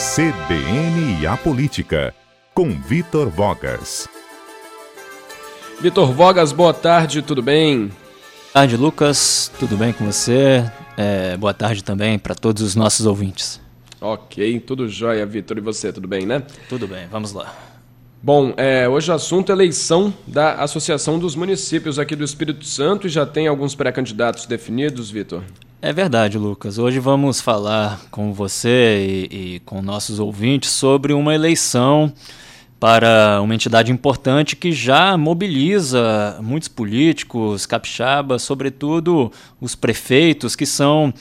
CBN e a Política, com Vitor Vogas. Vitor Vogas, boa tarde, tudo bem? Boa tarde, Lucas, tudo bem com você? É, boa tarde também para todos os nossos ouvintes. Ok, tudo jóia, Vitor. E você, tudo bem, né? Tudo bem, vamos lá. Bom, é, hoje o assunto é eleição da Associação dos Municípios aqui do Espírito Santo e já tem alguns pré-candidatos definidos, Vitor? É verdade, Lucas. Hoje vamos falar com você e, e com nossos ouvintes sobre uma eleição para uma entidade importante que já mobiliza muitos políticos, capixabas, sobretudo os prefeitos, que são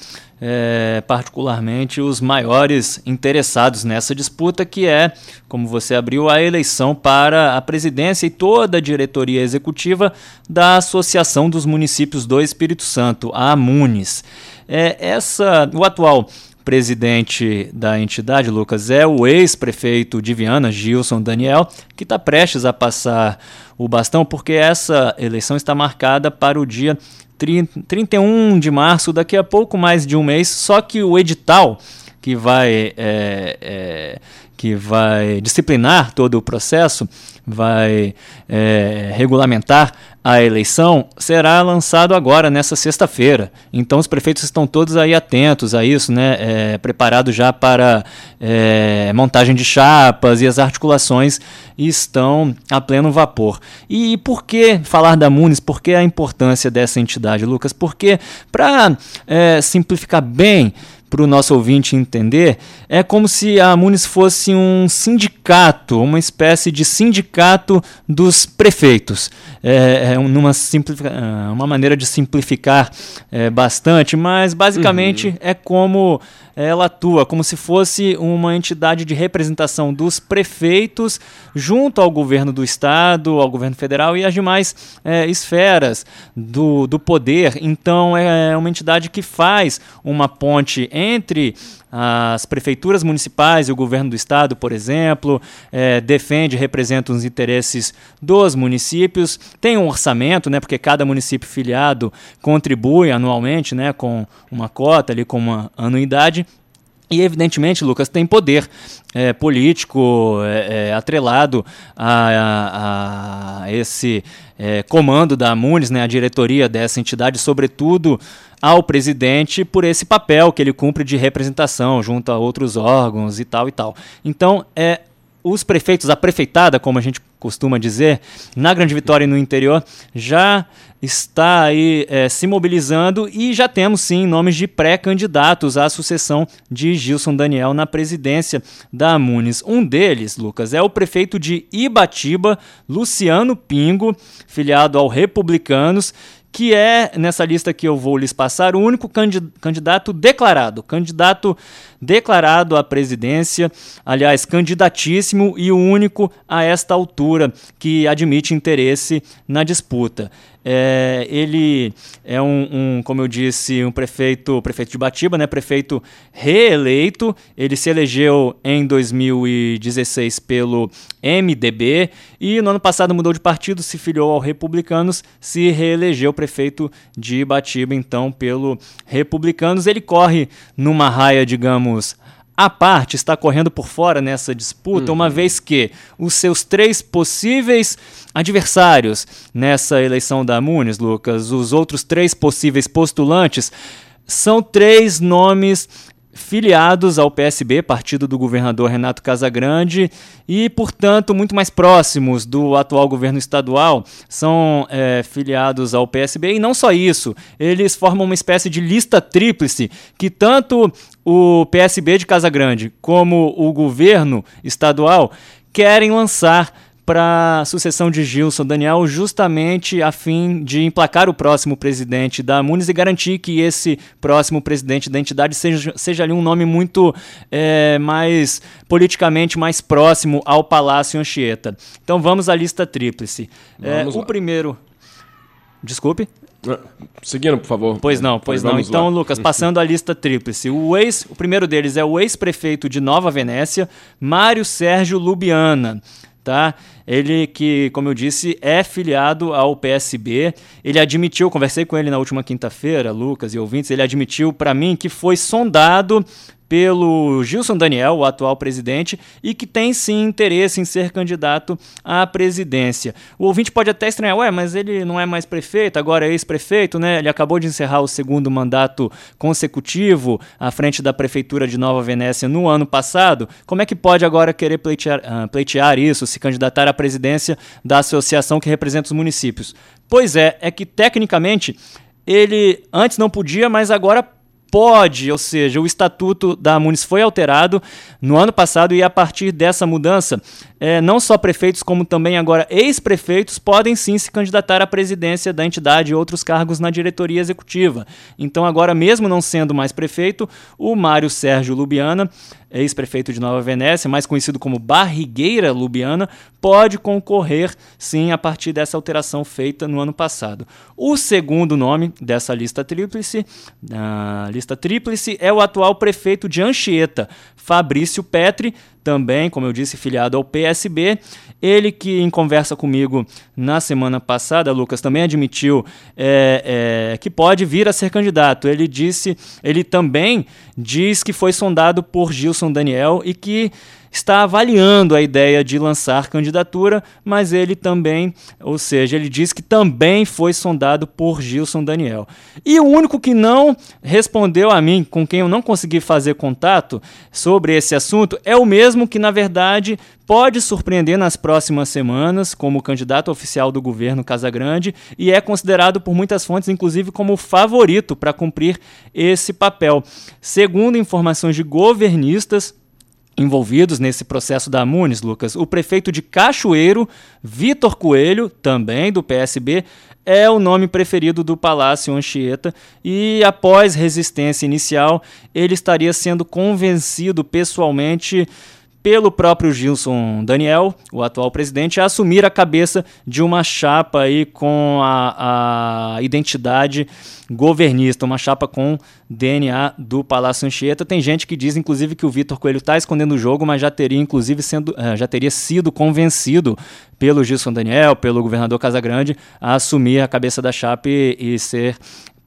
é, particularmente os maiores interessados nessa disputa, que é, como você abriu, a eleição para a presidência e toda a diretoria executiva da Associação dos Municípios do Espírito Santo, a AMUNES. É, essa, o atual presidente da entidade, Lucas, é o ex-prefeito de Viana, Gilson Daniel, que está prestes a passar o bastão, porque essa eleição está marcada para o dia 31 de março, daqui a pouco mais de um mês, só que o edital que vai, é, é, que vai disciplinar todo o processo, vai é, regulamentar a eleição, será lançado agora, nessa sexta-feira. Então os prefeitos estão todos aí atentos a isso, né? É, preparados já para é, montagem de chapas e as articulações estão a pleno vapor. E por que falar da Munis? Por que a importância dessa entidade, Lucas? Porque, para é, simplificar bem, para o nosso ouvinte entender, é como se a Munis fosse um sindicato, uma espécie de sindicato dos prefeitos. É, é numa ah, uma maneira de simplificar é, bastante, mas basicamente uhum. é como ela atua como se fosse uma entidade de representação dos prefeitos junto ao governo do estado, ao governo federal e às demais é, esferas do, do poder. Então é uma entidade que faz uma ponte entre as prefeituras municipais e o governo do estado, por exemplo, é, defende e representa os interesses dos municípios, tem um orçamento, né, porque cada município filiado contribui anualmente né, com uma cota, ali, com uma anuidade, e, evidentemente, Lucas tem poder é, político é, é, atrelado a, a, a esse é, comando da Munes, né, a diretoria dessa entidade, sobretudo ao presidente, por esse papel que ele cumpre de representação junto a outros órgãos e tal e tal. Então, é, os prefeitos, a prefeitada, como a gente costuma dizer, na Grande Vitória e no interior, já está aí é, se mobilizando e já temos sim nomes de pré-candidatos à sucessão de Gilson Daniel na presidência da Amunes. Um deles, Lucas, é o prefeito de Ibatiba, Luciano Pingo, filiado ao Republicanos, que é, nessa lista que eu vou lhes passar, o único candidato declarado, candidato declarado à presidência, aliás, candidatíssimo e o único a esta altura que admite interesse na disputa. É, ele é um, um, como eu disse, um prefeito, prefeito de Batiba, né, prefeito reeleito. Ele se elegeu em 2016 pelo MDB e no ano passado mudou de partido, se filiou ao Republicanos, se reelegeu prefeito de Batiba, então, pelo Republicanos. Ele corre numa raia, digamos, a parte está correndo por fora nessa disputa, uhum. uma vez que os seus três possíveis adversários nessa eleição da Muniz, Lucas, os outros três possíveis postulantes, são três nomes filiados ao PSB, partido do governador Renato Casagrande, e, portanto, muito mais próximos do atual governo estadual, são é, filiados ao PSB. E não só isso, eles formam uma espécie de lista tríplice que tanto o PSB de Casagrande como o governo estadual querem lançar para a sucessão de Gilson Daniel, justamente a fim de emplacar o próximo presidente da Munis e garantir que esse próximo presidente da entidade seja, seja ali um nome muito é, mais politicamente mais próximo ao Palácio Anchieta. Então vamos à lista tríplice. É, o primeiro. Desculpe. Ah, seguindo, por favor. Pois não, pois não. Então, lá. Lucas, passando a lista tríplice. O, ex, o primeiro deles é o ex-prefeito de Nova Venécia, Mário Sérgio Lubiana tá? Ele que, como eu disse, é filiado ao PSB. Ele admitiu, conversei com ele na última quinta-feira, Lucas e ouvintes, ele admitiu para mim que foi sondado pelo Gilson Daniel, o atual presidente, e que tem sim interesse em ser candidato à presidência. O ouvinte pode até estranhar, ué, mas ele não é mais prefeito, agora é ex-prefeito, né? Ele acabou de encerrar o segundo mandato consecutivo à frente da prefeitura de Nova Venécia no ano passado. Como é que pode agora querer pleitear, uh, pleitear isso, se candidatar à presidência da associação que representa os municípios? Pois é, é que tecnicamente ele antes não podia, mas agora pode, ou seja, o estatuto da Muniz foi alterado no ano passado e a partir dessa mudança, é, não só prefeitos, como também agora ex-prefeitos podem sim se candidatar à presidência da entidade e outros cargos na diretoria executiva. Então, agora, mesmo não sendo mais prefeito, o Mário Sérgio Lubiana, ex-prefeito de Nova Venécia, mais conhecido como Barrigueira Lubiana, pode concorrer sim a partir dessa alteração feita no ano passado. O segundo nome dessa lista tríplice, a lista tríplice é o atual prefeito de Anchieta, Fabrício Petri, também, como eu disse, filiado ao PSB. Ele que, em conversa comigo na semana passada, Lucas, também admitiu é, é, que pode vir a ser candidato. Ele disse, ele também diz que foi sondado por Gilson Daniel e que está avaliando a ideia de lançar candidatura, mas ele também, ou seja, ele diz que também foi sondado por Gilson Daniel. E o único que não respondeu a mim, com quem eu não consegui fazer contato sobre esse assunto, é o mesmo que, na verdade, pode surpreender nas próximas semanas como candidato oficial do governo Casagrande e é considerado por muitas fontes, inclusive, como favorito para cumprir esse papel. Segundo informações de governistas, envolvidos nesse processo da Munes, Lucas. O prefeito de Cachoeiro, Vitor Coelho, também do PSB, é o nome preferido do Palácio Anchieta e após resistência inicial, ele estaria sendo convencido pessoalmente pelo próprio Gilson Daniel, o atual presidente, a assumir a cabeça de uma chapa aí com a, a identidade governista, uma chapa com DNA do Palácio Anchieta. Tem gente que diz, inclusive, que o Vitor Coelho está escondendo o jogo, mas já teria, inclusive, sendo, eh, já teria sido convencido pelo Gilson Daniel, pelo governador Casagrande, a assumir a cabeça da chapa e, e ser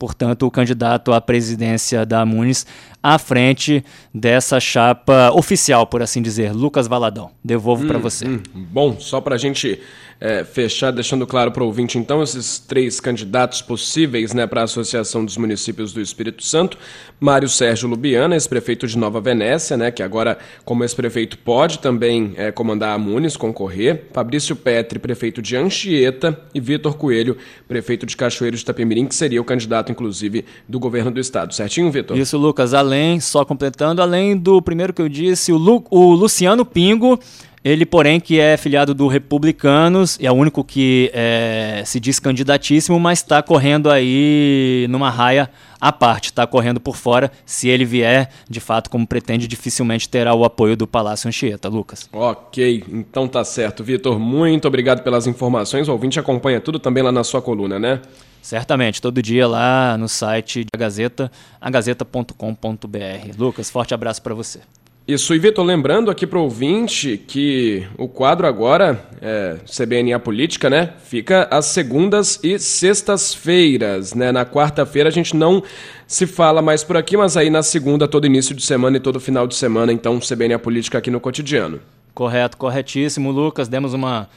portanto, o candidato à presidência da Muniz à frente dessa chapa oficial, por assim dizer. Lucas Valadão, devolvo hum, para você. Hum, bom, só para a gente é, fechar, deixando claro para o ouvinte, então, esses três candidatos possíveis né, para a Associação dos Municípios do Espírito Santo. Mário Sérgio Lubiana, ex-prefeito de Nova Venécia, né, que agora, como ex-prefeito, pode também é, comandar a Munis, concorrer. Fabrício Petri, prefeito de Anchieta. E Vitor Coelho, prefeito de Cachoeiro de Itapemirim, que seria o candidato, inclusive, do governo do estado. Certinho, Vitor? Isso, Lucas. Além, só completando, além do primeiro que eu disse, o, Lu, o Luciano Pingo ele, porém, que é filiado do Republicanos, é o único que é, se diz candidatíssimo, mas está correndo aí numa raia à parte, está correndo por fora. Se ele vier, de fato, como pretende, dificilmente terá o apoio do Palácio Anchieta. Lucas. Ok, então tá certo. Vitor, muito obrigado pelas informações. O ouvinte acompanha tudo também lá na sua coluna, né? Certamente, todo dia lá no site da Gazeta, agazeta.com.br. Lucas, forte abraço para você. Isso, e Vitor, lembrando aqui para o ouvinte que o quadro agora, é, CBNA Política, né, fica às segundas e sextas-feiras, né? Na quarta-feira a gente não se fala mais por aqui, mas aí na segunda, todo início de semana e todo final de semana, então CBNA Política aqui no cotidiano. Correto, corretíssimo, Lucas. Demos uma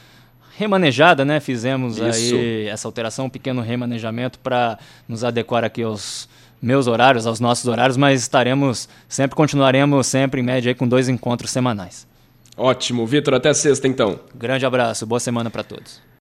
remanejada, né? Fizemos Isso. aí essa alteração, um pequeno remanejamento para nos adequar aqui aos meus horários, aos nossos horários, mas estaremos, sempre continuaremos sempre em média aí com dois encontros semanais. Ótimo, Vitor, até sexta então. Grande abraço, boa semana para todos.